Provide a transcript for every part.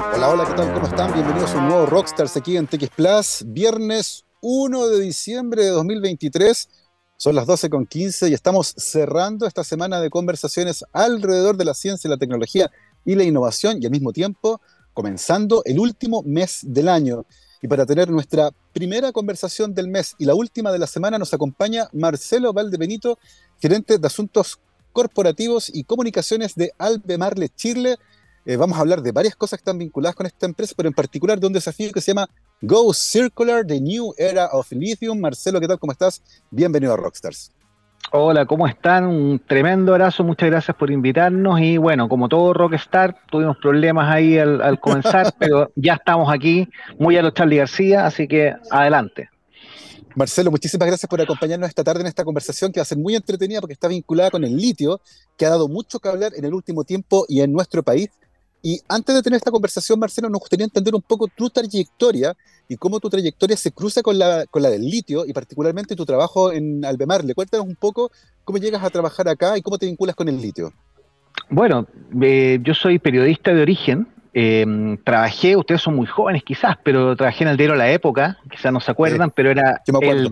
Hola, hola, ¿qué tal? ¿Cómo están? Bienvenidos a un nuevo Rockstars aquí en TX Plus. Viernes 1 de diciembre de 2023. Son las 12 con 15 y estamos cerrando esta semana de conversaciones alrededor de la ciencia, la tecnología y la innovación y al mismo tiempo comenzando el último mes del año. Y para tener nuestra primera conversación del mes y la última de la semana nos acompaña Marcelo Valdebenito, gerente de asuntos corporativos y comunicaciones de Albemarle Chile. Eh, vamos a hablar de varias cosas que están vinculadas con esta empresa, pero en particular de un desafío que se llama Go Circular, The New Era of Lithium. Marcelo, ¿qué tal? ¿Cómo estás? Bienvenido a Rockstars. Hola, ¿cómo están? Un tremendo abrazo, muchas gracias por invitarnos y bueno, como todo Rockstar, tuvimos problemas ahí al, comenzar, pero ya estamos aquí, muy a los Charlie García, así que adelante. Marcelo, muchísimas gracias por acompañarnos esta tarde en esta conversación que va a ser muy entretenida porque está vinculada con el litio, que ha dado mucho que hablar en el último tiempo y en nuestro país. Y antes de tener esta conversación, Marcelo, nos gustaría entender un poco tu trayectoria y cómo tu trayectoria se cruza con la, con la del litio y particularmente tu trabajo en Albemarle. Cuéntanos un poco cómo llegas a trabajar acá y cómo te vinculas con el litio. Bueno, eh, yo soy periodista de origen. Em, trabajé, ustedes son muy jóvenes quizás, pero trabajé en el diario La Época, quizás no se acuerdan, pero era el,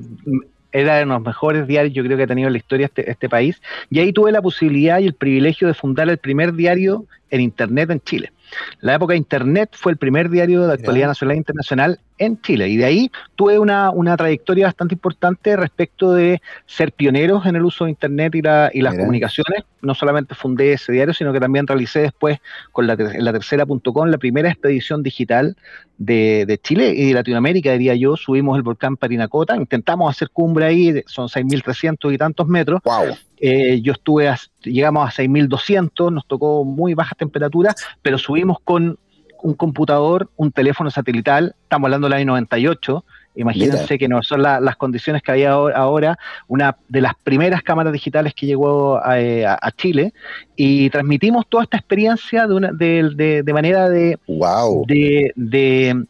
era de los mejores diarios yo creo que ha tenido en la historia este, este país. Y ahí tuve la posibilidad y el privilegio de fundar el primer diario en Internet en Chile. La época de Internet fue el primer diario de actualidad nacional e internacional en Chile. Y de ahí tuve una, trayectoria bastante importante respecto de ser pioneros en el uso de Internet y, y las comunicaciones. No solamente fundé ese diario, sino que también realicé después con la, la tercera.com la primera expedición digital de, Chile y de Latinoamérica, diría yo. Subimos el volcán Parinacota, intentamos hacer cumbre ahí, son 6.300 y tantos metros. Eh, yo estuve, llegamos a 6.200, nos tocó muy bajas temperaturas, pero subimos con un computador, un teléfono satelital, estamos hablando del año 98, imagínense que no son las condiciones que había ahora, una de las primeras cámaras digitales que llegó a, eh, Chile, y transmitimos toda esta experiencia de, una, de, de, manera de, wow. de, de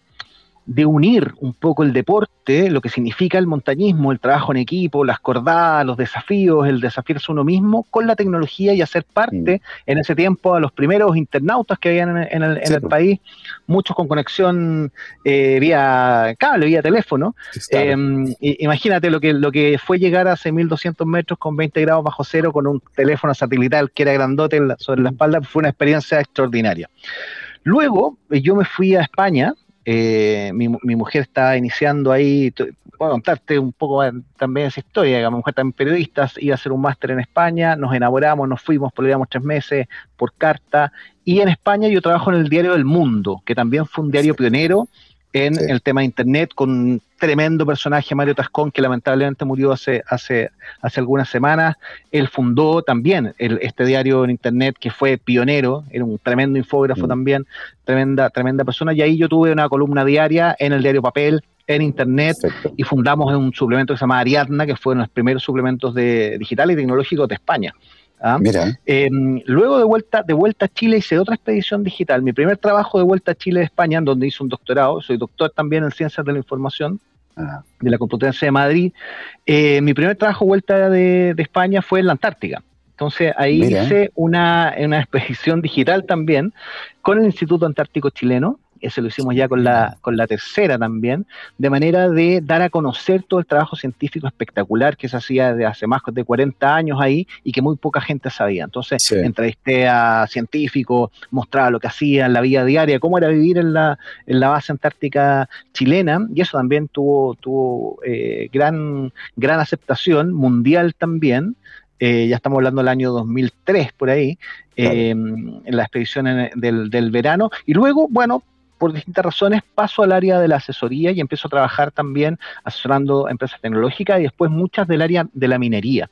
unir un poco el deporte, lo que significa el montañismo, el trabajo en equipo, las cordadas, los desafíos, el desafiarse uno mismo, con la tecnología y hacer parte mm. en ese tiempo a los primeros internautas que habían en, el, país, muchos con conexión eh, vía cable, vía teléfono. Em, imagínate lo que, lo que fue llegar a 6.200 metros con 20 grados bajo cero con un teléfono satelital que era grandote sobre la espalda, fue una experiencia extraordinaria. Luego eh, yo me fui a España, eh, mi, mujer estaba iniciando ahí, puedo contarte un poco también esa historia, mi mujer también periodista, iba a hacer un máster en España, nos enamoramos, nos fuimos, volvíamos tres meses por carta, y en España yo trabajo en el diario El Mundo, que también fue un diario pionero en el tema de Internet, con un tremendo personaje, Mario Tascón, que lamentablemente murió hace, hace, hace algunas semanas. Él fundó también este diario en Internet que fue pionero, era un tremendo infógrafo mm. también, tremenda, tremenda persona. Y ahí yo tuve una columna diaria en el diario Papel, en internet y fundamos un suplemento que se llama Ariadna, que fue uno de los primeros suplementos de, digitales y tecnológicos de España. ¿Ah? Em, luego de vuelta, de vuelta a Chile hice otra expedición digital. Mi primer trabajo de vuelta a Chile de España, donde hice un doctorado, soy doctor también en ciencias de la información de la Complutense de Madrid. Eh, mi primer trabajo de vuelta de, España fue en la Antártica. Entonces ahí hice una, una expedición digital también con el Instituto Antártico Chileno, eso lo hicimos ya con la, con la tercera también, de manera de dar a conocer todo el trabajo científico espectacular que se hacía de hace más de 40 años ahí y que muy poca gente sabía. Entonces, entrevisté a científicos, mostraba lo que hacían, la vida diaria, cómo era vivir en la, en la base antártica chilena, y eso también tuvo, tuvo eh, gran, gran aceptación mundial también. Eh, ya estamos hablando del año 2003 por ahí, eh, en la expedición del, del, verano. Y luego, bueno, por distintas razones paso al área de la asesoría y empiezo a trabajar también asesorando empresas tecnológicas y después muchas del área de la minería.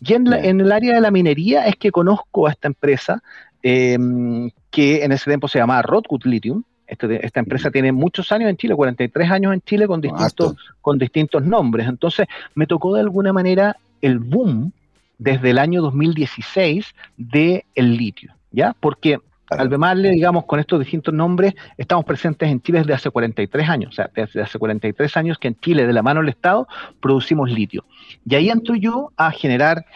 Y en, el área de la minería es que conozco a esta empresa em, que en ese tiempo se llamaba Rodwood Lithium. Este, esta empresa tiene muchos años en Chile, 43 años en Chile con distintos, con distintos nombres. Entonces me tocó de alguna manera el boom desde el año 2016 del el litio, ¿ya? Porque Albemarle, digamos, con estos distintos nombres, estamos presentes en Chile desde hace 43 años, o sea, desde hace 43 años que en Chile, de la mano del Estado, producimos litio. Y ahí entro yo a generar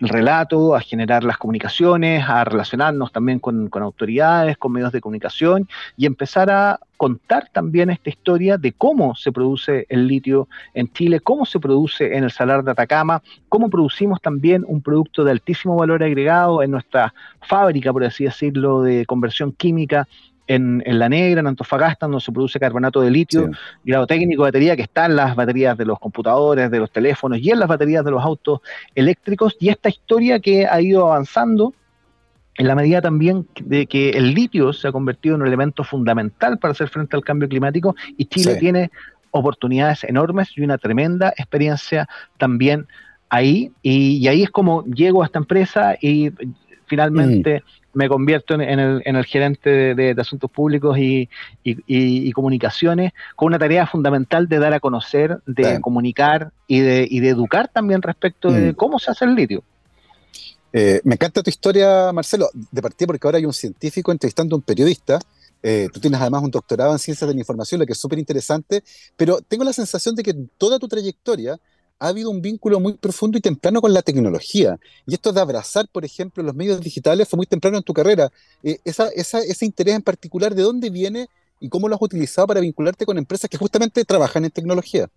relato, a generar las comunicaciones, a relacionarnos también con, autoridades, con medios de comunicación y empezar a contar también esta historia de cómo se produce el litio en Chile, cómo se produce en el Salar de Atacama, cómo producimos también un producto de altísimo valor agregado en nuestra fábrica, por así decirlo, de conversión química en, La Negra, en Antofagasta, donde se produce carbonato de litio, grado técnico de batería que está en las baterías de los computadores, de los teléfonos y en las baterías de los autos eléctricos. Y esta historia que ha ido avanzando en la medida también de que el litio se ha convertido en un elemento fundamental para hacer frente al cambio climático y Chile tiene oportunidades enormes y una tremenda experiencia también ahí. Y, ahí es como llego a esta empresa y finalmente... Mm me convierto en, el, gerente de, Asuntos Públicos y, Comunicaciones con una tarea fundamental de dar a conocer, de comunicar y de, educar también respecto de mm. cómo se hace el litio. Eh, me encanta tu historia, Marcelo, de partida porque ahora hay un científico entrevistando a un periodista. Eh, tú tienes además un doctorado en ciencias de la información, lo que es súper interesante, pero tengo la sensación de que toda tu trayectoria ha habido un vínculo muy profundo y temprano con la tecnología. Y esto de abrazar, por ejemplo, los medios digitales fue muy temprano en tu carrera. Eh, esa, ese interés en particular, ¿de dónde viene y cómo lo has utilizado para vincularte con empresas que justamente trabajan en tecnología?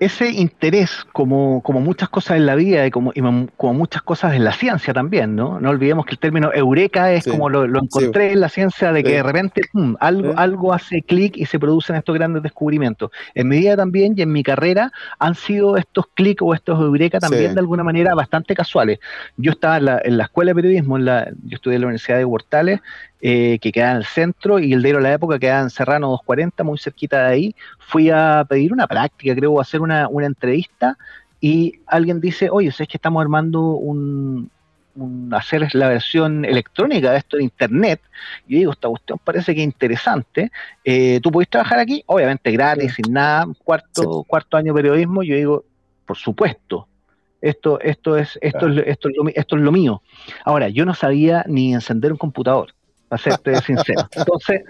Ese interés, como, como muchas cosas en la vida y como, como muchas cosas en la ciencia también, ¿no? No olvidemos que el término eureka es como lo, encontré en la ciencia de que de repente algo, algo hace clic y se producen estos grandes descubrimientos. En mi vida también y en mi carrera han sido estos clics o estos eureka también de alguna manera bastante casuales. Yo estaba en la, en la escuela de periodismo, en la, yo estudié en la Universidad de Huertales eh, que queda en el centro, y el de la época quedaba en Serrano 240, muy cerquita de ahí. Fui a pedir una práctica, creo, a hacer una, entrevista, y alguien dice, oye, ¿sabes que estamos armando un, hacer la versión electrónica de esto de internet. Y yo digo, esta cuestión parece que es interesante. Eh, ¿Tú podés trabajar aquí? Obviamente gratis, sin nada, cuarto, cuarto año de periodismo. Yo digo, por supuesto. Esto, esto, es, esto, es, esto, es lo, esto es lo mío. Ahora, yo no sabía ni encender un computador para serte sincero. Entonces,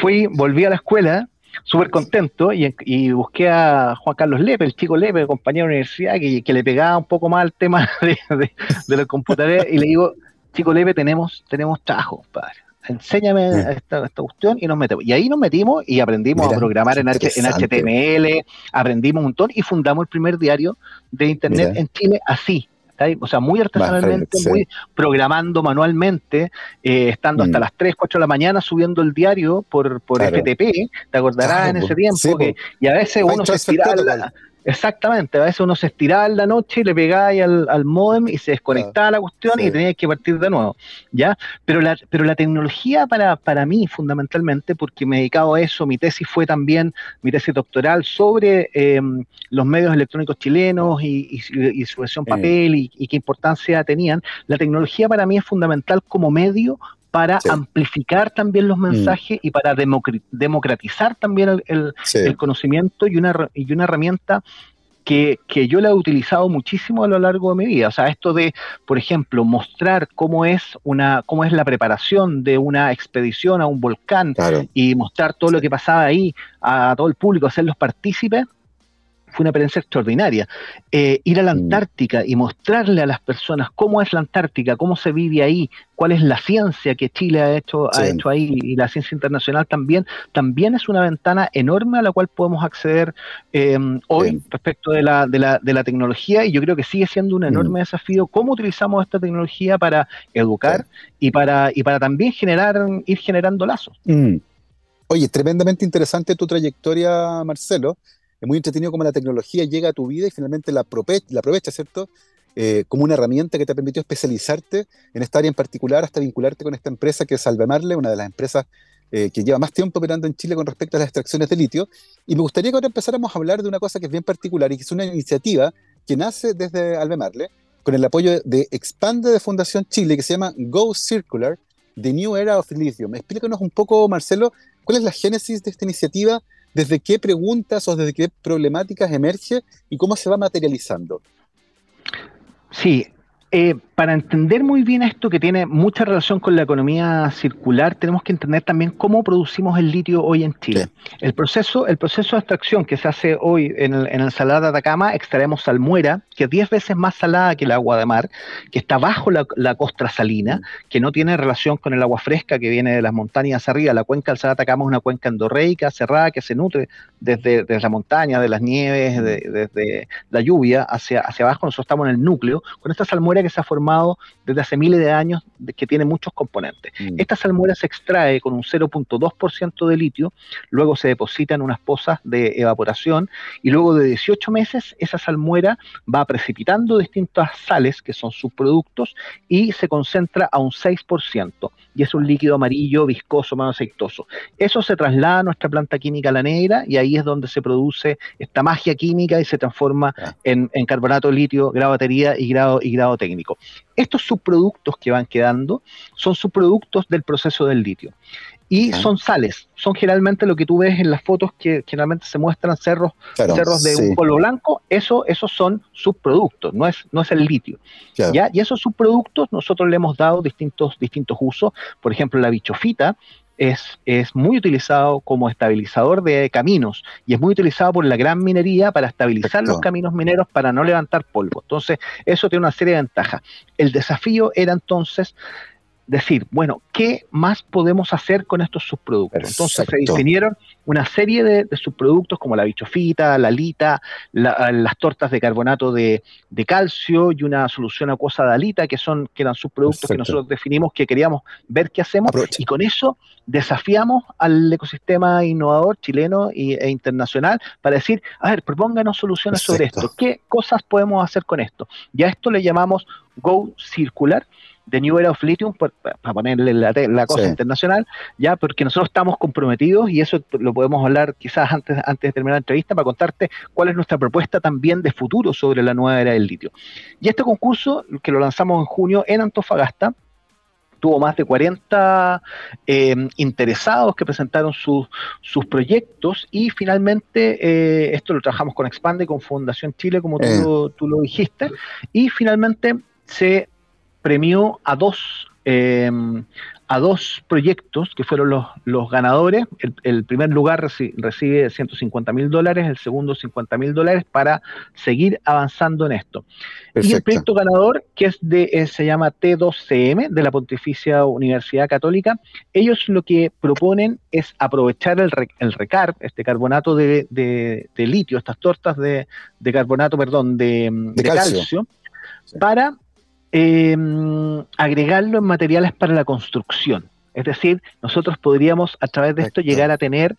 fui, volví a la escuela, súper contento, y, busqué a Juan Carlos Lepe, el chico Lepe, compañero de universidad, que, le pegaba un poco más al tema de, de, los computadores, y le digo, chico Lepe, tenemos, tenemos trabajo, padre. Enséñame esta, cuestión y nos metemos. Y ahí nos metimos y aprendimos a programar en, en, HTML, aprendimos un montón y fundamos el primer diario de Internet en Chile así, o sea, muy artesanalmente, muy programando manualmente, eh, estando hasta mm. las 3, 4 de la mañana subiendo el diario por, por FTP, te acordarás en ese tiempo, que, y a veces uno se estiraba, Exactamente, a veces uno se estiraba en la noche y le pegaba al, al modem y se desconectaba la cuestión y tenía que partir de nuevo, ¿ya? Pero la, pero la tecnología para, para mí, fundamentalmente, porque me he dedicado a eso, mi tesis fue también, mi tesis doctoral, sobre em, los medios electrónicos chilenos y, su versión papel y, y qué importancia tenían, la tecnología para mí es fundamental como medio para amplificar también los mm. mensajes y para democratizar también el, conocimiento y una, y una herramienta que, yo la he utilizado muchísimo a lo largo de mi vida. O sea, esto de, por ejemplo, mostrar cómo es una, cómo es la preparación de una expedición a un volcán y mostrar todo lo que pasaba ahí a todo el público, hacerlos partícipes, fue una experiencia extraordinaria. Eh, ir a la mm. Antártica y mostrarle a las personas cómo es la Antártica, cómo se vive ahí, cuál es la ciencia que Chile ha hecho, ha hecho ahí y la ciencia internacional también, también es una ventana enorme a la cual podemos acceder em, hoy respecto de la, de, la, de la tecnología y yo creo que sigue siendo un enorme mm. desafío cómo utilizamos esta tecnología para educar y, para, y para también generar, ir generando lazos. Mm. Oye, tremendamente interesante tu trayectoria, Marcelo es muy entretenido cómo la tecnología llega a tu vida y finalmente la, aprovecha, la aprovecha ¿cierto? Eh, como una herramienta que te permitió especializarte en esta área en particular hasta vincularte con esta empresa que es Albemarle, una de las empresas eh, que lleva más tiempo operando en Chile con respecto a las extracciones de litio. Y me gustaría que ahora empezáramos a hablar de una cosa que es bien particular y que es una iniciativa que nace desde Albemarle con el apoyo de Expande de Fundación Chile que se llama Go Circular, The New Era of Lithium. Explícanos un poco, Marcelo, cuál es la génesis de esta iniciativa desde qué preguntas o desde qué problemáticas emerge y cómo se va materializando. Sí, eh, para entender muy bien esto que tiene mucha relación con la economía circular, tenemos que entender también cómo producimos el litio hoy en Chile. El proceso, el proceso de extracción que se hace hoy en el, en el Salada de Atacama, extraemos salmuera, que es 10 veces más salada que el agua de mar, que está bajo la, costra salina, que no tiene relación con el agua fresca que viene de las montañas arriba. La cuenca del Salada de Atacama es una cuenca endorreica, cerrada, que se nutre desde, desde la montaña, de las nieves, desde la lluvia hacia, hacia abajo. Nosotros estamos en el núcleo, con esta salmuera que se ha formado desde hace miles de años, que tiene muchos componentes. Mm. Esta salmuera se extrae con un 0.2% de litio, luego se deposita en unas pozas de evaporación y luego de 18 meses esa salmuera va precipitando distintas sales, que son subproductos, y se concentra a un 6%, y es un líquido amarillo, viscoso, más aceitoso. Eso se traslada a nuestra planta química La Negra y ahí es donde se produce esta magia química y se transforma en, carbonato de litio, grado batería y grado, y grado técnico. Estos subproductos que van quedando son subproductos del proceso del litio. Y son sales, son generalmente lo que tú ves en las fotos que generalmente se muestran cerros, cerros de un polvo blanco, eso, esos son subproductos, no es, no es el litio. ¿ya? Y esos subproductos nosotros le hemos dado distintos, distintos usos, por ejemplo la bichofita, es, muy utilizado como estabilizador de caminos y es muy utilizado por la gran minería para estabilizar los caminos mineros para no levantar polvo. Entonces, eso tiene una serie de ventajas. El desafío era entonces decir, bueno, ¿qué más podemos hacer con estos subproductos? Entonces se definieron una serie de, subproductos como la bichofita, la lita, las tortas de carbonato de, calcio y una solución acuosa de alita, que, son, que eran subproductos que nosotros definimos que queríamos ver qué hacemos y con eso desafiamos al ecosistema innovador chileno e internacional para decir, a ver, propónganos soluciones sobre esto, qué cosas podemos hacer con esto. Y a esto le llamamos Go Circular The New Era of Lithium, para ponerle la, cosa internacional, ya, porque nosotros estamos comprometidos y eso lo podemos hablar quizás antes, antes de terminar la entrevista para contarte cuál es nuestra propuesta también de futuro sobre la nueva era del litio. Y este concurso, que lo lanzamos en junio en Antofagasta, tuvo más de 40 eh, interesados que presentaron sus, proyectos y finalmente eh, esto lo trabajamos con Expande, con Fundación Chile, como tú, eh. tú lo dijiste, y finalmente se premió a dos, em, a dos proyectos que fueron los, los ganadores. El, primer lugar recibe 150 mil dólares, el segundo 50 mil dólares para seguir avanzando en esto. Y el proyecto ganador, que es de, eh, se llama T2CM, de la Pontificia Universidad Católica, ellos lo que proponen es aprovechar el, el RECARB, este carbonato de, de, litio, estas tortas de, carbonato, perdón, de, calcio, para eh, agregarlo en materiales para la construcción. Es decir, nosotros podríamos a través de esto llegar a tener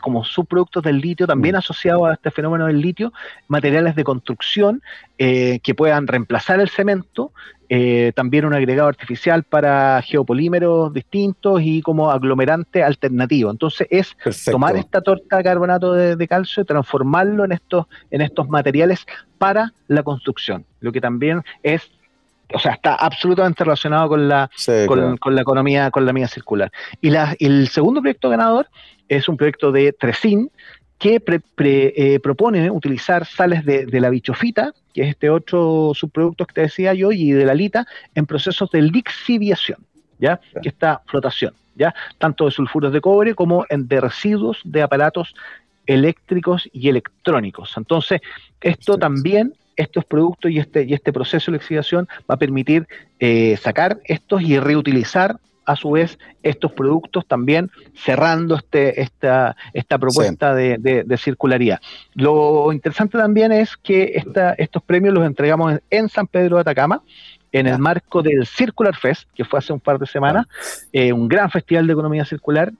como subproductos del litio, también mm. asociados a este fenómeno del litio, materiales de construcción eh, que puedan reemplazar el cemento, eh, también un agregado artificial para geopolímeros distintos y como aglomerante alternativo. Entonces es tomar esta torta de carbonato de, calcio y transformarlo en estos, en estos materiales para la construcción, lo que también es o sea, está absolutamente relacionado con la, con, la economía, con la mía circular. Y, la, el segundo proyecto ganador es un proyecto de Tresin que eh, propone utilizar sales de, la bichofita, que es este otro subproducto que te decía yo, y de la lita, en procesos de lixiviación, ¿ya? Que está flotación, ¿ya? Tanto de sulfuros de cobre como en de residuos de aparatos eléctricos y electrónicos. Entonces, esto también estos productos y este, y este proceso de lixiviación va a permitir eh, sacar estos y reutilizar a su vez estos productos también cerrando este, esta, esta propuesta de, circularidad. Lo interesante también es que esta, estos premios los entregamos en, San Pedro de Atacama, en el marco del Circular Fest, que fue hace un par de semanas, eh, un gran festival de economía circular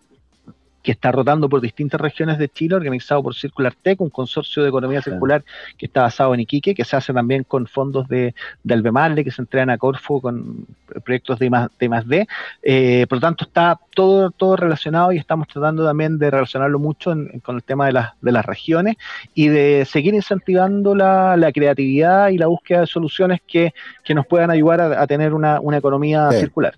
que está rotando por distintas regiones de Chile, organizado por Circular Tech, un consorcio de economía circular que está basado en Iquique, que se hace también con fondos de, de Albemarle, que se entregan a Corfo con proyectos de más, de más D. Eh, por lo tanto, está todo, todo relacionado y estamos tratando también de relacionarlo mucho con el tema de, las de las regiones y de seguir incentivando la, creatividad y la búsqueda de soluciones que, nos puedan ayudar a, tener una, economía circular.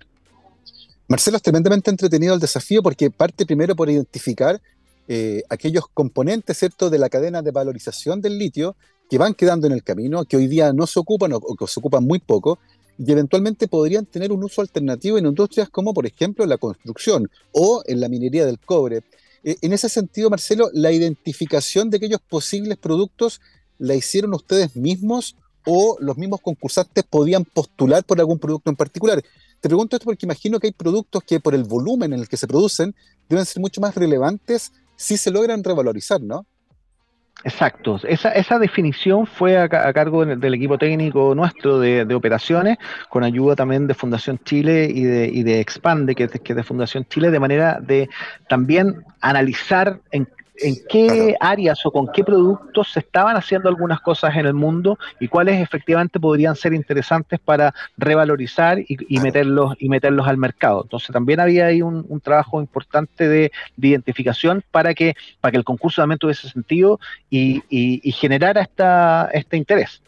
Marcelo, es tremendamente entretenido el desafío porque parte primero por identificar eh, aquellos componentes, ¿cierto?, de la cadena de valorización del litio que van quedando en el camino, que hoy día no se ocupan o, que se ocupan muy poco, y eventualmente podrían tener un uso alternativo en industrias como, por ejemplo, la construcción o en la minería del cobre. Eh, en ese sentido, Marcelo, ¿la identificación de aquellos posibles productos la hicieron ustedes mismos o los mismos concursantes podían postular por algún producto en particular? Te pregunto esto porque imagino que hay productos que por el volumen en el que se producen deben ser mucho más relevantes si se logran revalorizar, ¿no? Exacto, esa, esa definición fue a, cargo del, equipo técnico nuestro de, operaciones, con ayuda también de Fundación Chile y de, y de Expande, que, que es de Fundación Chile, de manera de también analizar en en qué áreas o con qué productos se estaban haciendo algunas cosas en el mundo y cuáles efectivamente podrían ser interesantes para revalorizar y, meterlos y meterlos al mercado. Entonces también había ahí un, trabajo importante de, identificación para que para que el concurso también tuviese sentido y, y generara esta, este interés.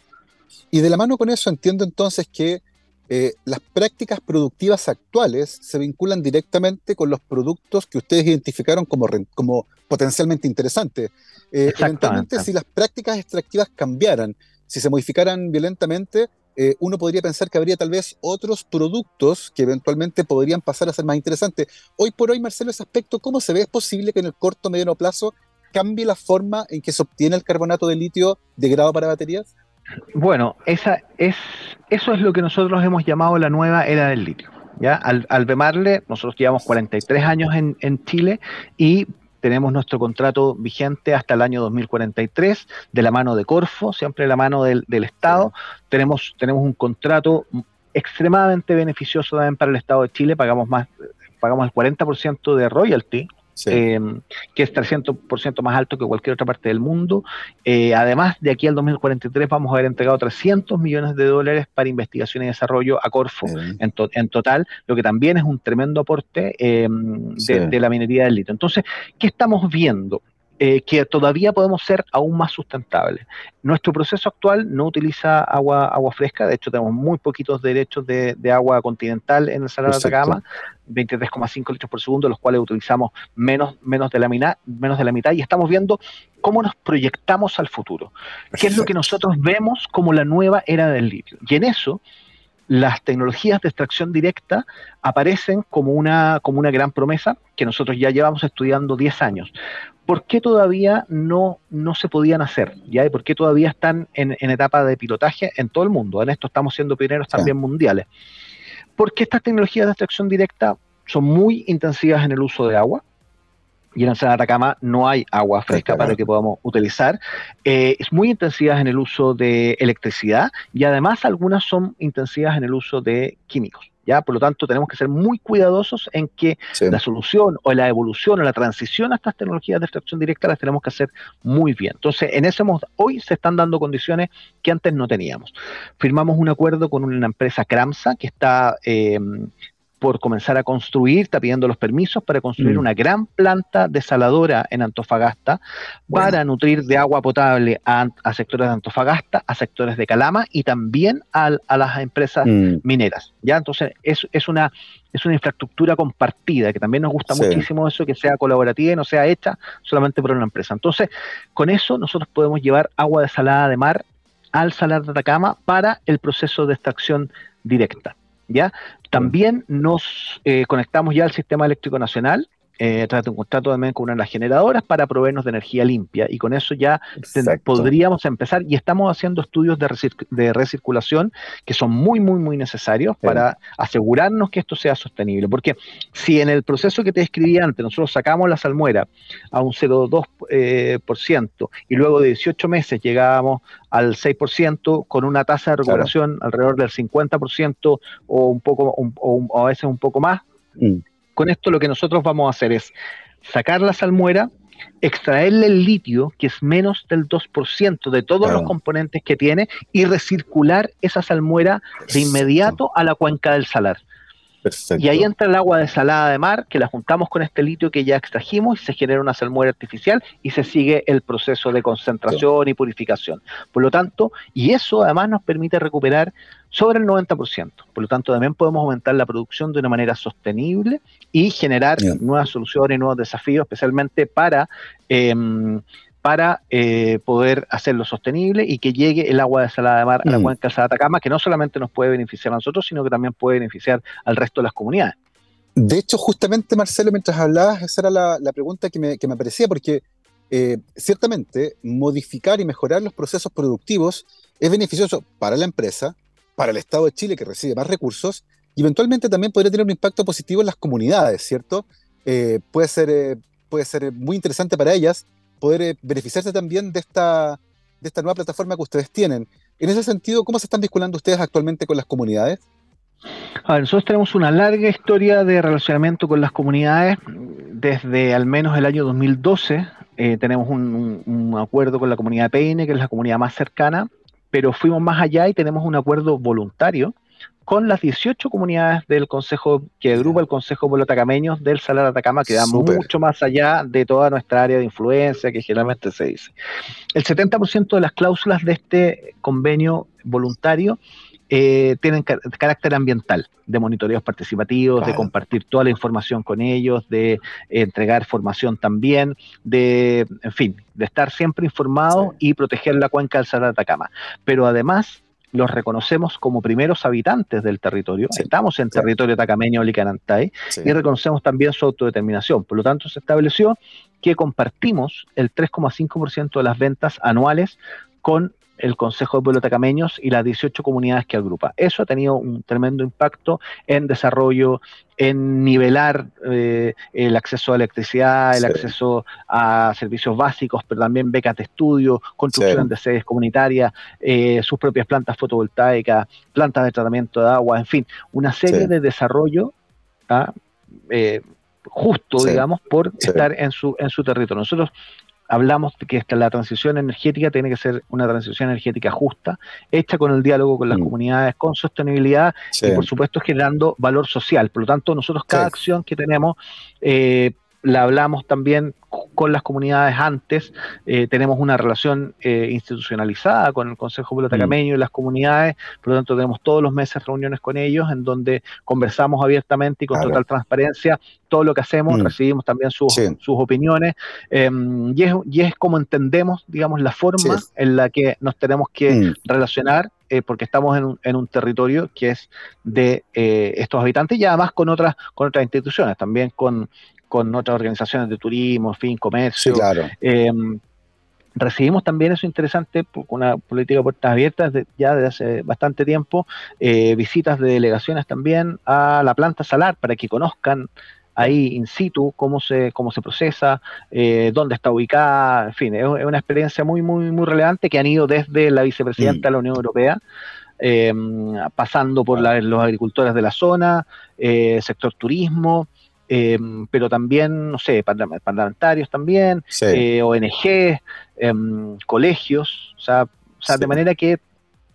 Y de la mano con eso entiendo entonces que eh, las prácticas productivas actuales se vinculan directamente con los productos que ustedes identificaron como, como potencialmente interesantes. Eh, eventualmente, si las prácticas extractivas cambiaran, si se modificaran violentamente, eh, uno podría pensar que habría tal vez otros productos que eventualmente podrían pasar a ser más interesantes. Hoy por hoy, Marcelo, ese aspecto, ¿cómo se ve? ¿Es posible que en el corto o mediano plazo cambie la forma en que se obtiene el carbonato de litio de grado para baterías? Bueno, esa es, eso es lo que nosotros hemos llamado la nueva era del litio. ¿ya? Al, al Bemarle, nosotros llevamos 43 años en, en Chile y tenemos nuestro contrato vigente hasta el año 2043, de la mano de Corfo, siempre de la mano del, del Estado. Tenemos, tenemos un contrato extremadamente beneficioso también para el Estado de Chile, pagamos más, pagamos el 40% de royalty Em, que es 300% más alto que cualquier otra parte del mundo. Eh, además, de aquí al 2043 vamos a haber entregado 300 millones de dólares para investigación y desarrollo a Corfo en, en, total, lo que también es un tremendo aporte em, de, la minería del litio. Entonces, ¿qué estamos viendo? Eh, que todavía podemos ser aún más sustentables. Nuestro proceso actual no utiliza agua, agua fresca, de hecho tenemos muy poquitos derechos de, agua continental en el Salar de Atacama, 23,5 litros por segundo, los cuales utilizamos menos, menos, de la mitad, menos de la mitad, y estamos viendo cómo nos proyectamos al futuro, qué es lo que nosotros vemos como la nueva era del litio. Y en eso las tecnologías de extracción directa aparecen como una, como una gran promesa que nosotros ya llevamos estudiando 10 años. ¿Por qué todavía no, no se podían hacer? ¿ya? ¿Y por qué todavía están en, etapa de pilotaje en todo el mundo? En esto estamos siendo pioneros también mundiales. Porque estas tecnologías de extracción directa son muy intensivas en el uso de agua, y en el de Atacama no hay agua fresca para que podamos utilizar. Eh, es muy intensiva en el uso de electricidad y además algunas son intensivas en el uso de químicos. ¿ya? Por lo tanto, tenemos que ser muy cuidadosos en que la solución o la evolución o la transición a estas tecnologías de extracción directa las tenemos que hacer muy bien. Entonces, en ese modo, hoy se están dando condiciones que antes no teníamos. Firmamos un acuerdo con una empresa Cramsa que está eh, por comenzar a construir, está pidiendo los permisos para construir mm. una gran planta desaladora en Antofagasta para nutrir de agua potable a, sectores de Antofagasta, a sectores de Calama y también a, las empresas mm. mineras. ¿ya? Entonces, es, es, una, es una infraestructura compartida, que también nos gusta muchísimo eso, que sea colaborativa y no sea hecha solamente por una empresa. Entonces, con eso nosotros podemos llevar agua desalada de mar al salar de Atacama para el proceso de extracción directa. ¿Ya? También nos eh, conectamos ya al Sistema Eléctrico Nacional, eh, tras un contrato también con una de las generadoras para proveernos de energía limpia y con eso ya podríamos empezar y estamos haciendo estudios de, recirculación que son muy, muy, muy necesarios para asegurarnos que esto sea sostenible. Porque si en el proceso que te describí antes nosotros sacamos la salmuera a un 0,2% eh, por ciento, y luego de 18 meses llegábamos al 6% con una tasa de recuperación alrededor del 50% o un poco o, a veces un poco más. Mm con esto lo que nosotros vamos a hacer es sacar la salmuera, extraerle el litio, que es menos del 2% de todos los componentes que tiene, y recircular esa salmuera de inmediato a la cuenca del salar. Y ahí entra el agua desalada de mar, que la juntamos con este litio que ya extrajimos y se genera una salmuera artificial y se sigue el proceso de concentración y purificación. Por lo tanto, y eso además nos permite recuperar sobre el 90%. Por lo tanto, también podemos aumentar la producción de una manera sostenible y generar nuevas soluciones y nuevos desafíos, especialmente para em, para eh, poder hacerlo sostenible y que llegue el agua de salada de mar a la mm. cuenca de Atacama, que no solamente nos puede beneficiar a nosotros, sino que también puede beneficiar al resto de las comunidades. De hecho, justamente, Marcelo, mientras hablabas, esa era la, pregunta que me, que parecía, porque eh, ciertamente modificar y mejorar los procesos productivos es beneficioso para la empresa, para el Estado de Chile, que recibe más recursos, y eventualmente también podría tener un impacto positivo en las comunidades, ¿cierto? Eh, puede, ser, puede ser muy interesante para ellas poder eh, beneficiarse también de esta, de esta nueva plataforma que ustedes tienen. En ese sentido, ¿cómo se están vinculando ustedes actualmente con las comunidades? A ver, nosotros tenemos una larga historia de relacionamiento con las comunidades. Desde al menos el año 2012 eh, tenemos un, acuerdo con la comunidad Peine, que es la comunidad más cercana, pero fuimos más allá y tenemos un acuerdo voluntario con las 18 comunidades del Consejo, que agrupa el Consejo Pueblo Atacameños del Salar Atacama, que da mucho más allá de toda nuestra área de influencia, que generalmente se dice. El 70% de las cláusulas de este convenio voluntario eh, tienen carácter ambiental, de monitoreos participativos, de compartir toda la información con ellos, de entregar formación también, de, en fin, de estar siempre informados y proteger la cuenca del Salar Atacama. Pero además los reconocemos como primeros habitantes del territorio, estamos en territorio tacameño Licanantay, y reconocemos también su autodeterminación. Por lo tanto, se estableció que compartimos el 3,5% de las ventas anuales con el Consejo de Pueblos Tacameños y las 18 comunidades que agrupa. Eso ha tenido un tremendo impacto en desarrollo, en nivelar eh, el acceso a electricidad, el acceso a servicios básicos, pero también becas de estudio, construcción de sedes comunitarias, eh, sus propias plantas fotovoltaicas, plantas de tratamiento de agua, en fin, una serie de desarrollo ¿ah? eh, justo, digamos, por estar en su, en su territorio. Nosotros hablamos de que la transición energética tiene que ser una transición energética justa, hecha con el diálogo con las mm. comunidades, con sostenibilidad y por supuesto generando valor social. Por lo tanto, nosotros cada acción que tenemos eh, la hablamos también con las comunidades antes, eh, tenemos una relación eh, institucionalizada con el Consejo Pueblo mm. y las comunidades, por lo tanto tenemos todos los meses reuniones con ellos en donde conversamos abiertamente y con total transparencia todo lo que hacemos, mm. recibimos también sus, opiniones em, y, es, y, es, como entendemos, digamos, la forma en la que nos tenemos que mm. relacionar eh, porque estamos en un, en un, territorio que es de estos habitantes y además con otras, con otras instituciones, también con, con otras organizaciones de turismo, fin, comercio. claro. Em, recibimos también eso interesante, una política de puertas abiertas ya desde hace bastante tiempo, eh, visitas de delegaciones también a la planta salar para que conozcan ahí in situ cómo se, cómo se procesa, eh, dónde está ubicada, en fin, es, una experiencia muy, muy, muy relevante que han ido desde la vicepresidenta de la Unión Europea, em, pasando por los agricultores de la zona, eh, sector turismo, Em, pero también, no sé, parlamentarios también, eh, ONG, em, colegios, o sea, o sea de manera que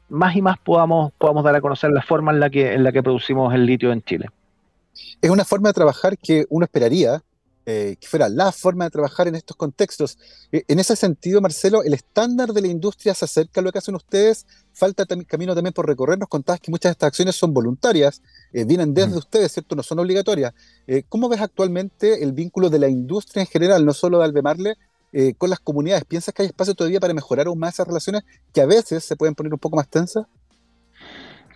más y más podamos, podamos dar a conocer la forma en la que, en la que producimos el litio en Chile. Es una forma de trabajar que uno esperaría eh, que fuera la forma de trabajar en estos contextos. Eh, en ese sentido, Marcelo, el estándar de la industria se acerca a lo que hacen ustedes, falta camino también por recorrer. Nos contabas que muchas de estas acciones son voluntarias, eh, vienen desde ustedes, ¿cierto? No son obligatorias. ¿Cómo ves actualmente el vínculo de la industria en general, no solo de Albemarle, con las comunidades? ¿Piensas que hay espacio todavía para mejorar aún más esas relaciones que a veces se pueden poner un poco más tensas?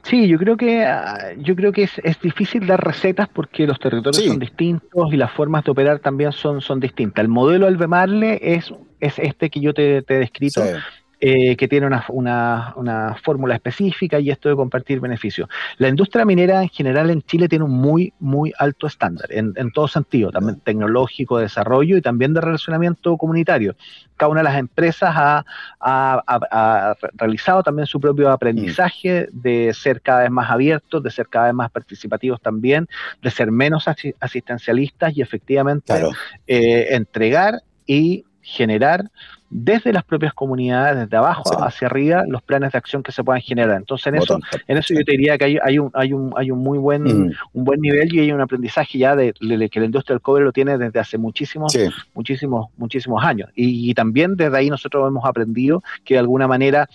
Sí, yo creo que ah, yo creo que es, difícil dar recetas porque los territorios son distintos y las formas de operar también son, son distintas. El modelo Albemarle es, es este que yo te, he descrito, eh, que tiene una, una, una, fórmula específica y esto de compartir beneficios. La industria minera en general en Chile tiene un muy, muy alto estándar, en, en todo sentido, también tecnológico, de desarrollo y también de relacionamiento comunitario. Cada una de las empresas ha, ha, ha, realizado también su propio aprendizaje mm. de ser cada vez más abiertos, de ser cada vez más participativos también, de ser menos asistencialistas y efectivamente eh, entregar y generar desde las propias comunidades, desde abajo hacia arriba, los planes de acción que se puedan generar. Entonces, en eso, en eso yo te diría que hay, hay, un, hay, un, hay un muy buen, mm. un buen nivel y hay un aprendizaje ya de, que la industria del cobre lo tiene desde hace muchísimos, muchísimos, muchísimos años. Y, también desde ahí nosotros hemos aprendido que de alguna manera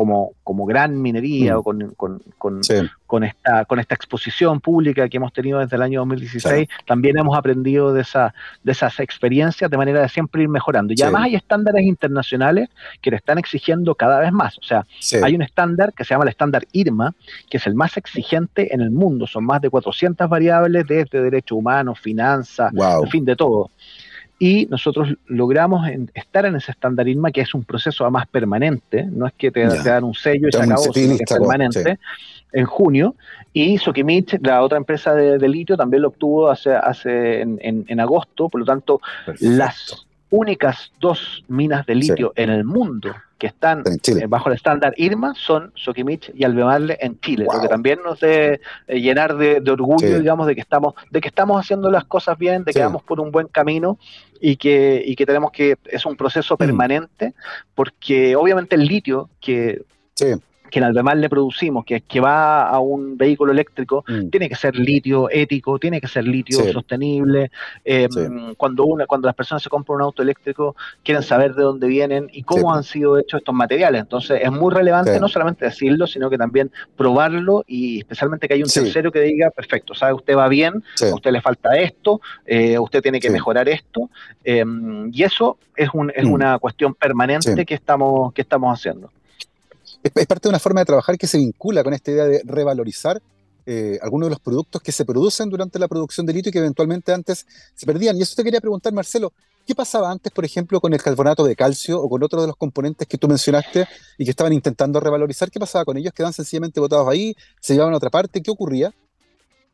como, como gran minería mm. o con, con, esta, con esta exposición pública que hemos tenido desde el año 2016, también hemos aprendido de, esa, de esas experiencias de manera de siempre ir mejorando. Y además hay estándares internacionales que le están exigiendo cada vez más. O sea, hay un estándar que se llama el estándar IRMA, que es el más exigente en el mundo. Son más de 400 variables desde derechos humanos, finanzas, en fin, de todo y nosotros logramos estar en ese estándar IRMA, que es un proceso más permanente, no es que te, dan un sello y se acabó, sino que es permanente, en junio, y Sokimich, la otra empresa de, litio, también lo obtuvo hace, hace en, agosto, por lo tanto, las únicas dos minas de litio en el mundo que están eh, bajo el estándar IRMA son Sokimich y Albemarle en Chile, lo que también nos debe eh, llenar de, orgullo, digamos, de que estamos, de que estamos haciendo las cosas bien, de que vamos por un buen camino y que, y que tenemos que, es un proceso mm. permanente, porque obviamente el litio, que que en Albemarle le producimos, que, que va a un vehículo eléctrico, mm. tiene que ser litio ético, tiene que ser litio sostenible. Em, cuando, una, cuando las personas se compran un auto eléctrico, quieren saber de dónde vienen y cómo han sido hechos estos materiales. Entonces, es muy relevante no solamente decirlo, sino que también probarlo y especialmente que haya un tercero que diga, perfecto, sabe, usted va bien, a usted le falta esto, eh, usted tiene que mejorar esto. Em, y eso es, un, es mm. una cuestión permanente que, estamos, que estamos haciendo es, parte de una forma de trabajar que se vincula con esta idea de revalorizar eh, algunos de los productos que se producen durante la producción de litio y que eventualmente antes se perdían. Y eso te quería preguntar, Marcelo, ¿qué pasaba antes, por ejemplo, con el carbonato de calcio o con otro de los componentes que tú mencionaste y que estaban intentando revalorizar? ¿Qué pasaba con ellos? ¿Quedaban sencillamente botados ahí? ¿Se llevaban a otra parte? ¿Qué ocurría?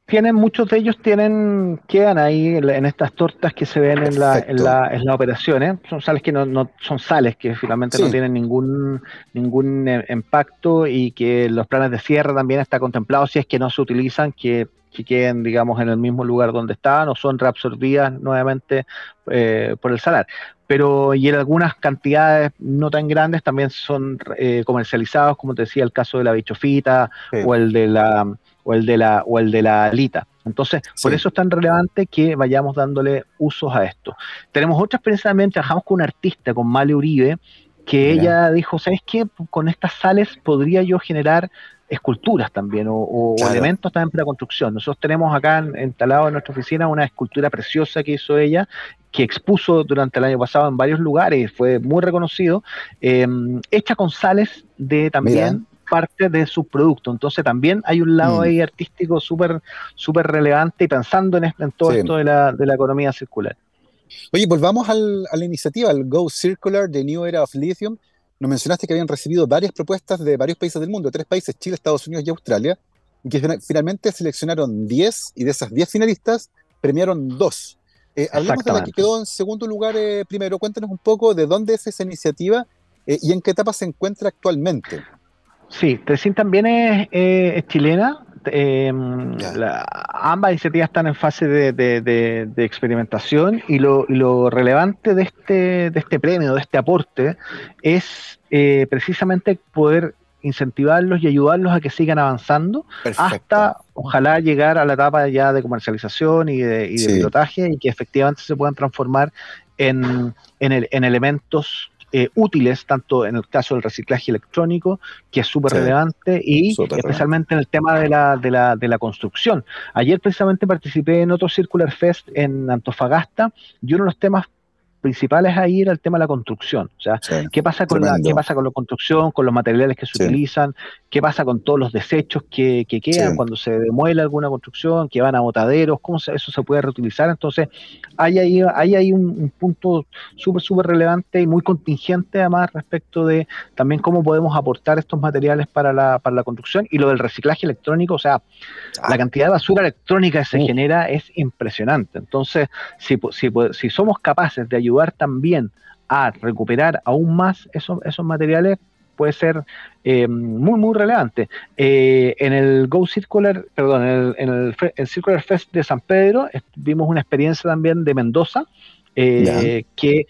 Tienen, muchos de ellos tienen, quedan ahí en, estas tortas que se ven en la, en la, en la operación, ¿eh? Son sales que no, no, son sales que finalmente no tienen ningún, ningún eh, impacto y que los planes de cierre también está contemplado si es que no se utilizan, que, que queden, digamos, en el mismo lugar donde estaban o son reabsorbidas nuevamente eh, por el salar. Pero y en algunas cantidades no tan grandes también son comercializados, como te decía, el caso de la bichofita o el de la o el de la, o el de la alita. Entonces, por eso es tan relevante que vayamos dándole usos a esto. Tenemos otra experiencia también, trabajamos con una artista, con Male Uribe, que ella dijo, ¿sabes qué? Con estas sales podría yo generar esculturas también o, elementos también para construcción. Nosotros tenemos acá instalado en nuestra oficina una escultura preciosa que hizo ella, que expuso durante el año pasado en varios lugares, fue muy reconocido, eh, hecha con sales de también parte de su producto. Entonces también hay un lado mm. ahí artístico súper súper relevante y pensando en, todo esto de la, de la economía circular. Oye, volvamos al, a la iniciativa, al Go Circular, The New Era of Lithium. Nos mencionaste que habían recibido varias propuestas de varios países del mundo, tres países, Chile, Estados Unidos y Australia, y que finalmente seleccionaron 10 y de esas 10 finalistas premiaron dos. Eh, hablemos de la que quedó en segundo lugar eh, primero. Cuéntanos un poco de dónde es esa iniciativa eh, y en qué etapa se encuentra actualmente. Sí, Trecin también es, chilena. Em, ambas iniciativas están en fase de, experimentación y lo, relevante de este, de este premio, de este aporte, es eh, precisamente poder incentivarlos y ayudarlos a que sigan avanzando hasta ojalá llegar a la etapa ya de comercialización y de, pilotaje y que efectivamente se puedan transformar en, en elementos eh, útiles, tanto en el caso del reciclaje electrónico, que es súper relevante, y especialmente en el tema de la, de, la, de la construcción. Ayer precisamente participé en otro Circular Fest en Antofagasta, y uno de los temas principales ahí era el tema de la construcción. O sea, ¿qué, pasa con la, ¿qué pasa con la construcción, con los materiales que se utilizan? ¿Qué pasa con todos los desechos que, quedan cuando se demuela alguna construcción, que van a botaderos? ¿Cómo eso se puede reutilizar? Entonces, hay ahí, hay ahí un, punto súper, súper relevante y muy contingente además respecto de también cómo podemos aportar estos materiales para la, para la construcción y lo del reciclaje electrónico. O sea, la ah. cantidad de basura electrónica que se genera es impresionante. Entonces, si, si, si somos capaces de ayudar también a recuperar aún más esos, esos materiales puede ser eh, muy, muy relevante. Eh, en el Go Circular, perdón, en el, Circular Fest de San Pedro vimos una experiencia también de Mendoza eh, que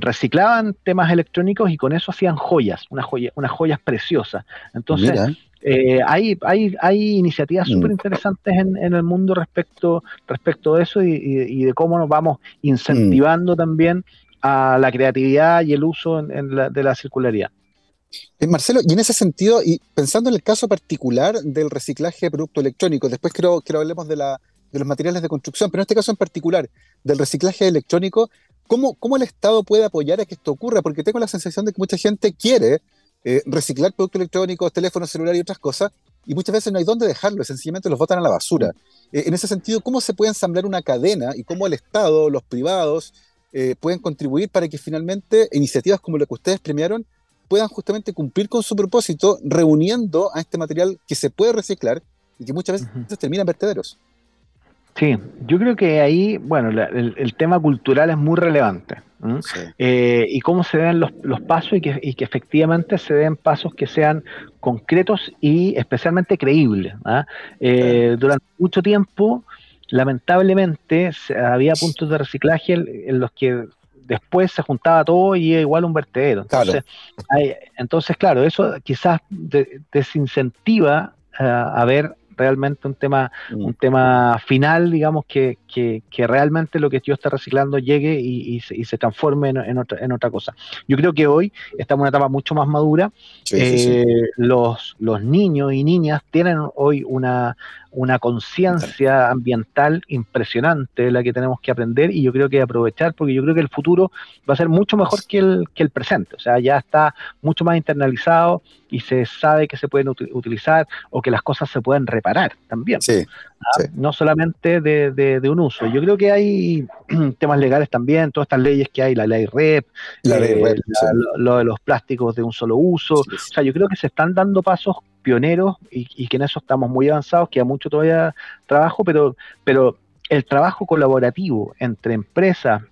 reciclaban temas electrónicos y con eso hacían joyas, unas joyas, unas joyas preciosas. Entonces, hay, hay, hay iniciativas mm. súper interesantes en, el mundo respecto, respecto de eso y, de cómo nos vamos incentivando mm. también a la creatividad y el uso de la circularidad. Eh, Marcelo, y en ese sentido, y pensando en el caso particular del reciclaje de productos electrónicos, después quiero, quiero hablemos de, la, de los materiales de construcción, pero en este caso en particular, del reciclaje electrónico, ¿cómo, ¿cómo el Estado puede apoyar a que esto ocurra? Porque tengo la sensación de que mucha gente quiere eh, reciclar productos electrónicos, teléfonos celulares y otras cosas, y muchas veces no hay dónde dejarlo, sencillamente los botan a la basura. Eh, en ese sentido, ¿cómo se puede ensamblar una cadena y cómo el Estado, los privados, eh, pueden contribuir para que finalmente iniciativas como la que ustedes premiaron puedan justamente cumplir con su propósito, reuniendo a este material que se puede reciclar y que muchas veces termina en vertederos? Sí, yo creo que ahí, bueno, el, tema cultural es muy relevante. Eh, y cómo se den los, pasos y que, y que, efectivamente se den pasos que sean concretos y especialmente creíbles. ¿ah? Eh, durante mucho tiempo, lamentablemente, había puntos de reciclaje en, los que después se juntaba todo y era igual un vertedero. Entonces, entonces claro, eso quizás desincentiva a ver realmente un tema, mm. un tema final, digamos, que, que, realmente lo que yo está reciclando llegue y, se, transforme en, otra, en otra cosa. Yo creo que hoy estamos en una etapa mucho más madura. Eh, los, los niños y niñas tienen hoy una, una conciencia ambiental impresionante la que tenemos que aprender y yo creo que aprovechar porque yo creo que el futuro va a ser mucho mejor que el, que el presente, o sea, ya está mucho más internalizado y se sabe que se pueden utilizar o que las cosas se pueden reparar también, ¿ah? no solamente de, de, un uso. Yo creo que hay temas legales también, todas estas leyes que hay, la ley REP, eh, lo, de los plásticos de un solo uso, o sea, yo creo que se están dando pasos pioneros y, que en eso estamos muy avanzados, queda mucho todavía trabajo, pero, pero el trabajo colaborativo entre empresas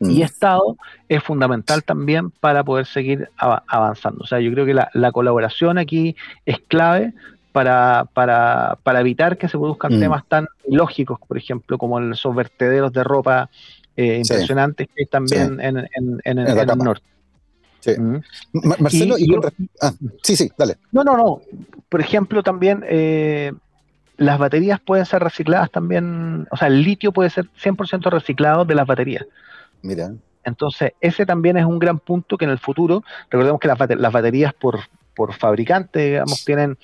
y mm. Estado es fundamental también para poder seguir avanzando. O sea, yo creo que la, colaboración aquí es clave para, para, para evitar que se produzcan mm. temas tan lógicos, por ejemplo, como los vertederos de ropa eh, impresionantes que hay también en, en, en, el norte. Sí. Marcelo, y, ah, sí, sí, dale. No, no, no. Por ejemplo, también eh, las baterías pueden ser recicladas también, o sea, el litio puede ser 100% reciclado de las baterías. Mira. Entonces, ese también es un gran punto que en el futuro, recordemos que las, las baterías por, por fabricante, digamos, tienen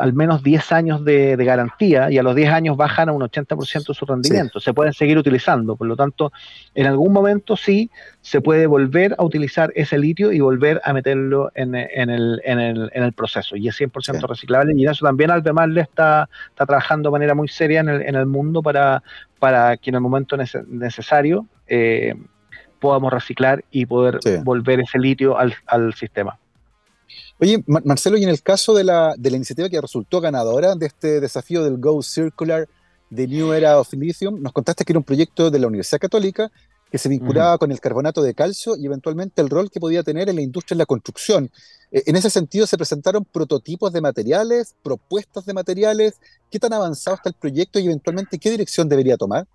al menos 10 años de, garantía y a los 10 años bajan a un 80% su rendimiento. Se pueden seguir utilizando, por lo tanto, en algún momento sí se puede volver a utilizar ese litio y volver a meterlo en, el, proceso. Y es 100% reciclable y eso también Albemarle está, está trabajando de manera muy seria en el, mundo para, para que en el momento necesario eh, podamos reciclar y poder volver ese litio al, al sistema. Oye, Marcelo, y en el caso de la, de la iniciativa que resultó ganadora de este desafío del Go Circular de New Era of Lithium, nos contaste que era un proyecto de la Universidad Católica que se vinculaba con el carbonato de calcio y eventualmente el rol que podía tener en la industria de la construcción. E, en ese sentido, se presentaron prototipos de materiales, propuestas de materiales. ¿Qué tan avanzado está el proyecto y eventualmente qué dirección debería tomar?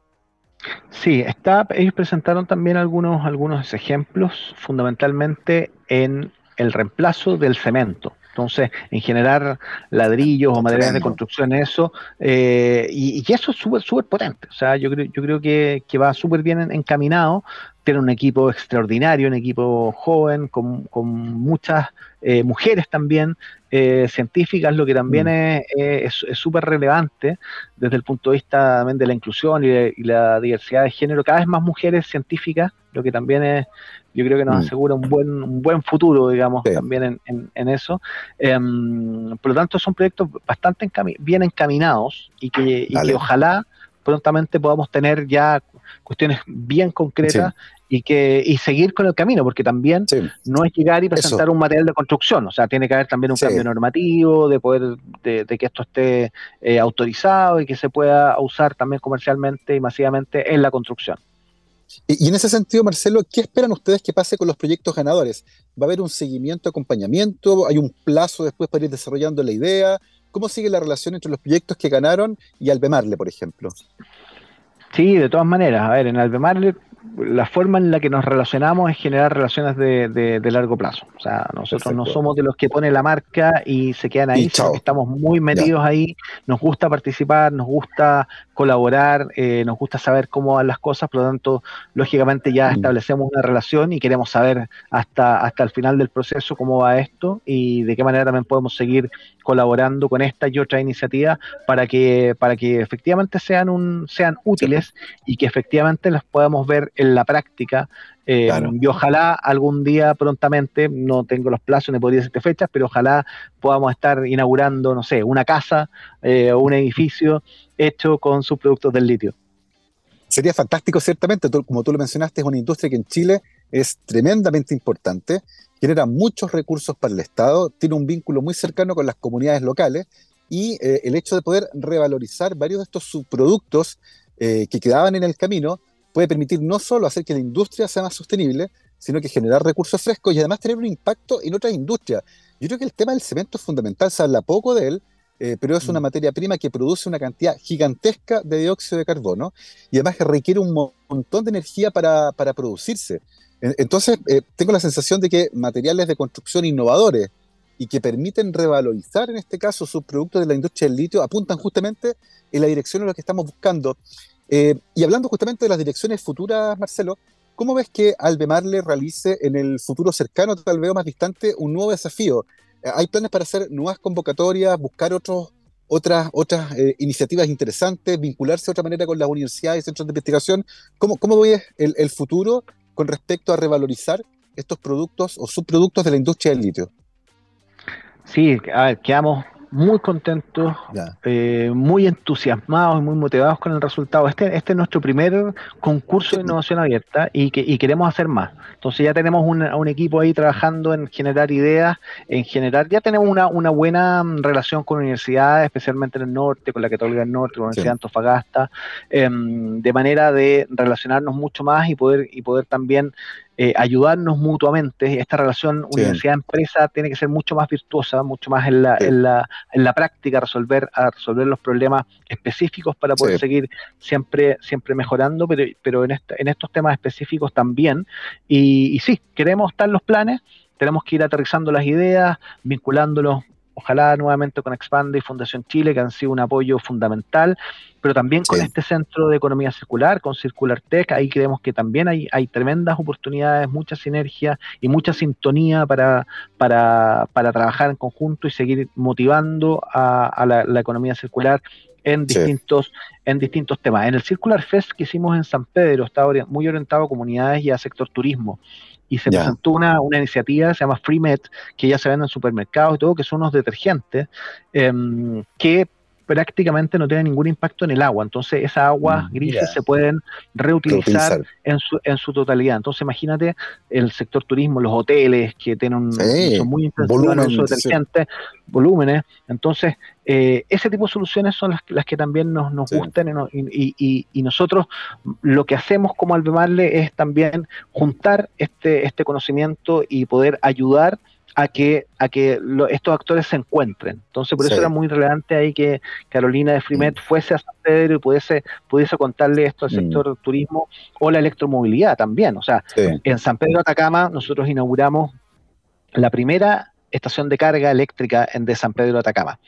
Sí, está, ellos presentaron también algunos, algunos ejemplos, fundamentalmente en el reemplazo del cemento. Entonces, en generar ladrillos o materiales de construcción, eso, eh, y, eso es súper, súper potente. O sea, yo creo, yo creo que, que va súper bien encaminado. Tiene un equipo extraordinario, un equipo joven, con, con muchas eh, mujeres también eh, científicas, lo que también mm. es súper relevante desde el punto de vista también de la inclusión y, la diversidad de género. Cada vez más mujeres científicas, lo que también es, yo creo que nos mm. asegura un buen, un buen futuro, digamos, también en, en, eso. Em, por lo tanto, son proyectos bastante bien encaminados y que, y que ojalá prontamente podamos tener ya cuestiones bien concretas y que y seguir con el camino, porque también no es llegar y presentar un material de construcción, o sea, tiene que haber también un cambio normativo, de poder, de, que esto esté eh, autorizado y que se pueda usar también comercialmente y masivamente en la construcción. Y, en ese sentido, Marcelo, ¿qué esperan ustedes que pase con los proyectos ganadores? ¿Va a haber un seguimiento, acompañamiento? ¿Hay un plazo después para ir desarrollando la idea? ¿Cómo sigue la relación entre los proyectos que ganaron y Albemarle, por ejemplo? Sí, de todas maneras. A ver, en Albemarle la forma en la que nos relacionamos es generar relaciones de, largo plazo. O sea, nosotros no somos de los que ponen la marca y se quedan ahí, sino que estamos muy metidos ahí, nos gusta participar, nos gusta colaborar, eh, nos gusta saber cómo van las cosas, por lo tanto, lógicamente ya mm. establecemos una relación y queremos saber hasta, hasta el final del proceso cómo va esto y de qué manera también podemos seguir colaborando con esta y otra iniciativa para que, para que efectivamente sean, un, sean útiles y que efectivamente las podamos ver en la práctica eh, y ojalá algún día prontamente, no tengo los plazos, no podría decirte fechas, pero ojalá podamos estar inaugurando, no sé, una casa eh, o un edificio hecho con sus productos del litio. Sería fantástico, ciertamente, como tú lo mencionaste, es una industria que en Chile es tremendamente importante, genera muchos recursos para el Estado, tiene un vínculo muy cercano con las comunidades locales y eh, el hecho de poder revalorizar varios de estos subproductos que quedaban en el camino puede permitir no solo hacer que la industria sea más sostenible, sino que generar recursos frescos y además tener un impacto en otras industrias. Yo creo que el tema del cemento es fundamental, se habla poco de él, eh, pero es una mm. materia prima que produce una cantidad gigantesca de dióxido de carbono y además requiere un montón de energía para, producirse. Entonces, eh, tengo la sensación de que materiales de construcción innovadores y que permiten revalorizar, en este caso, sus productos de la industria del litio, apuntan justamente en la dirección en la que estamos buscando. Eh, y hablando justamente de las direcciones futuras, Marcelo, ¿cómo ves que Albemarle realice en el futuro cercano, tal vez más distante, un nuevo desafío? ¿Hay planes para hacer nuevas convocatorias, buscar otros, otras, otras eh, iniciativas interesantes, vincularse de otra manera con las universidades y centros de investigación? ¿Cómo, cómo ves el, el futuro con respecto a revalorizar estos productos o subproductos de la industria del litio? Sí, a ver, quedamos muy contentos, eh, muy entusiasmados y muy motivados con el resultado. Este, este es nuestro primer concurso de innovación abierta y, que, queremos hacer más. Entonces ya tenemos un, equipo ahí trabajando en generar ideas, en generar, ya tenemos una, buena relación con universidades, especialmente en el norte, con la Católica del Norte, con la Universidad de Antofagasta, em, de manera de relacionarnos mucho más y poder, y poder también eh, ayudarnos mutuamente. Esta relación universidad-empresa tiene que ser mucho más virtuosa, mucho más en la, en la, en la práctica, resolver, a resolver los problemas específicos para poder seguir siempre, siempre mejorando, pero, pero en, en estos temas específicos también. Y, y sí, queremos estar los planes, tenemos que ir aterrizando las ideas, vinculándolos ojalá nuevamente con Expande y Fundación Chile, que han sido un apoyo fundamental, pero también con este centro de economía circular, con Circular Tech, ahí creemos que también hay, hay tremendas oportunidades, mucha sinergia y mucha sintonía para, para, para trabajar en conjunto y seguir motivando a, la, economía circular en distintos, en distintos temas. En el Circular Fest que hicimos en San Pedro, está muy orientado a comunidades y a sector turismo y se presentó una, una, iniciativa, se llama FreeMed, que ya se vende en supermercados y todo, que son unos detergentes em, que prácticamente no tiene ningún impacto en el agua. Entonces, esas aguas mm, grises se pueden reutilizar, En, su, en su totalidad. Entonces, imagínate el sector turismo, los hoteles que tienen un, son muy intensivos en detergentes, volúmenes. Entonces, eh, ese tipo de soluciones son las, las que también nos, nos gustan y, y, y, nosotros lo que hacemos como Albemarle es también juntar este, este conocimiento y poder ayudar a que, a que estos actores se encuentren. Entonces, por eso era muy relevante ahí que Carolina de Frimet mm. fuese a San Pedro y pudiese, pudiese contarle esto al mm. sector turismo o la electromovilidad también. O sea, en San Pedro Atacama nosotros inauguramos la primera estación de carga eléctrica en de San Pedro Atacama,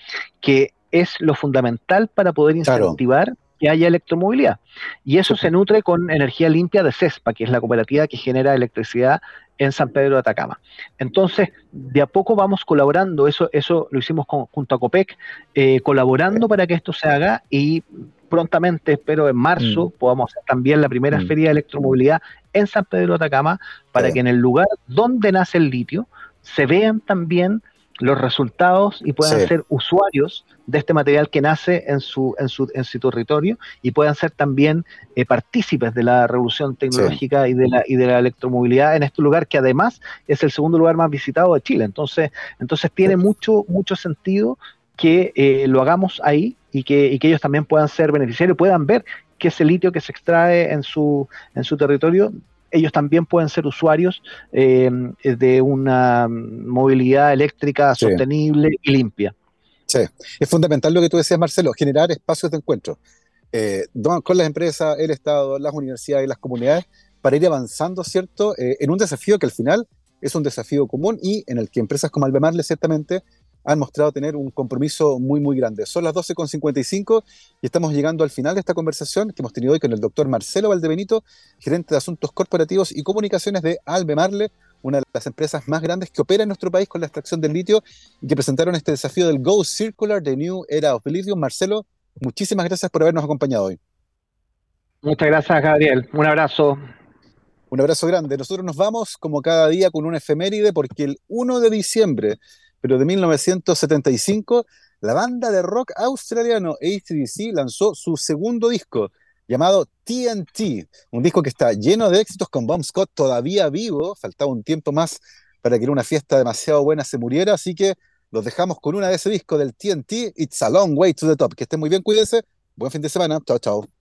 que es lo fundamental para poder incentivar que haya electromovilidad. Y eso se nutre con energía limpia de CESPA, que es la cooperativa que genera electricidad en San Pedro de Atacama. Entonces, de a poco vamos colaborando, eso, eso lo hicimos junto a COPEC, eh, colaborando para que esto se haga y prontamente, espero en marzo, mm. podamos hacer también la primera mm. feria de electromovilidad en San Pedro de Atacama, para que en el lugar donde nace el litio se vean también los resultados y puedan ser usuarios de este material que nace en su, en su, en su territorio y puedan ser también eh, partícipes de la revolución tecnológica y, de la, y de la electromovilidad en este lugar que además es el segundo lugar más visitado de Chile. Entonces, entonces tiene mucho, mucho sentido que eh, lo hagamos ahí y que, y que ellos también puedan ser beneficiarios, puedan ver que ese litio que se extrae en su, en su territorio ellos también pueden ser usuarios eh, de una movilidad eléctrica sostenible y limpia. Sí, es fundamental lo que tú decías, Marcelo, generar espacios de encuentro eh, con las empresas, el Estado, las universidades y las comunidades para ir avanzando, ¿cierto?, eh, en un desafío que al final es un desafío común y en el que empresas como Albemarle ciertamente han mostrado tener un compromiso muy, muy grande. Son las 12.55 y estamos llegando al final de esta conversación que hemos tenido hoy con el doctor Marcelo Valdebenito, gerente de Asuntos Corporativos y Comunicaciones de Albemarle, una de las empresas más grandes que opera en nuestro país con la extracción del litio y que presentaron este desafío del Go Circular, The New Era of Lithium. Marcelo, muchísimas gracias por habernos acompañado hoy. Muchas gracias, Gabriel. Un abrazo. Un abrazo grande. Nosotros nos vamos como cada día con una efeméride porque el 1 de diciembre, pero de 1975, la banda de rock australiano ACDC lanzó su segundo disco llamado TNT, un disco que está lleno de éxitos con Bob Scott todavía vivo, faltaba un tiempo más para que una fiesta demasiado buena se muriera, así que los dejamos con una de ese disco del TNT, It's a Long Way to the Top. Que estén muy bien, cuídense, buen fin de semana, chao, chao.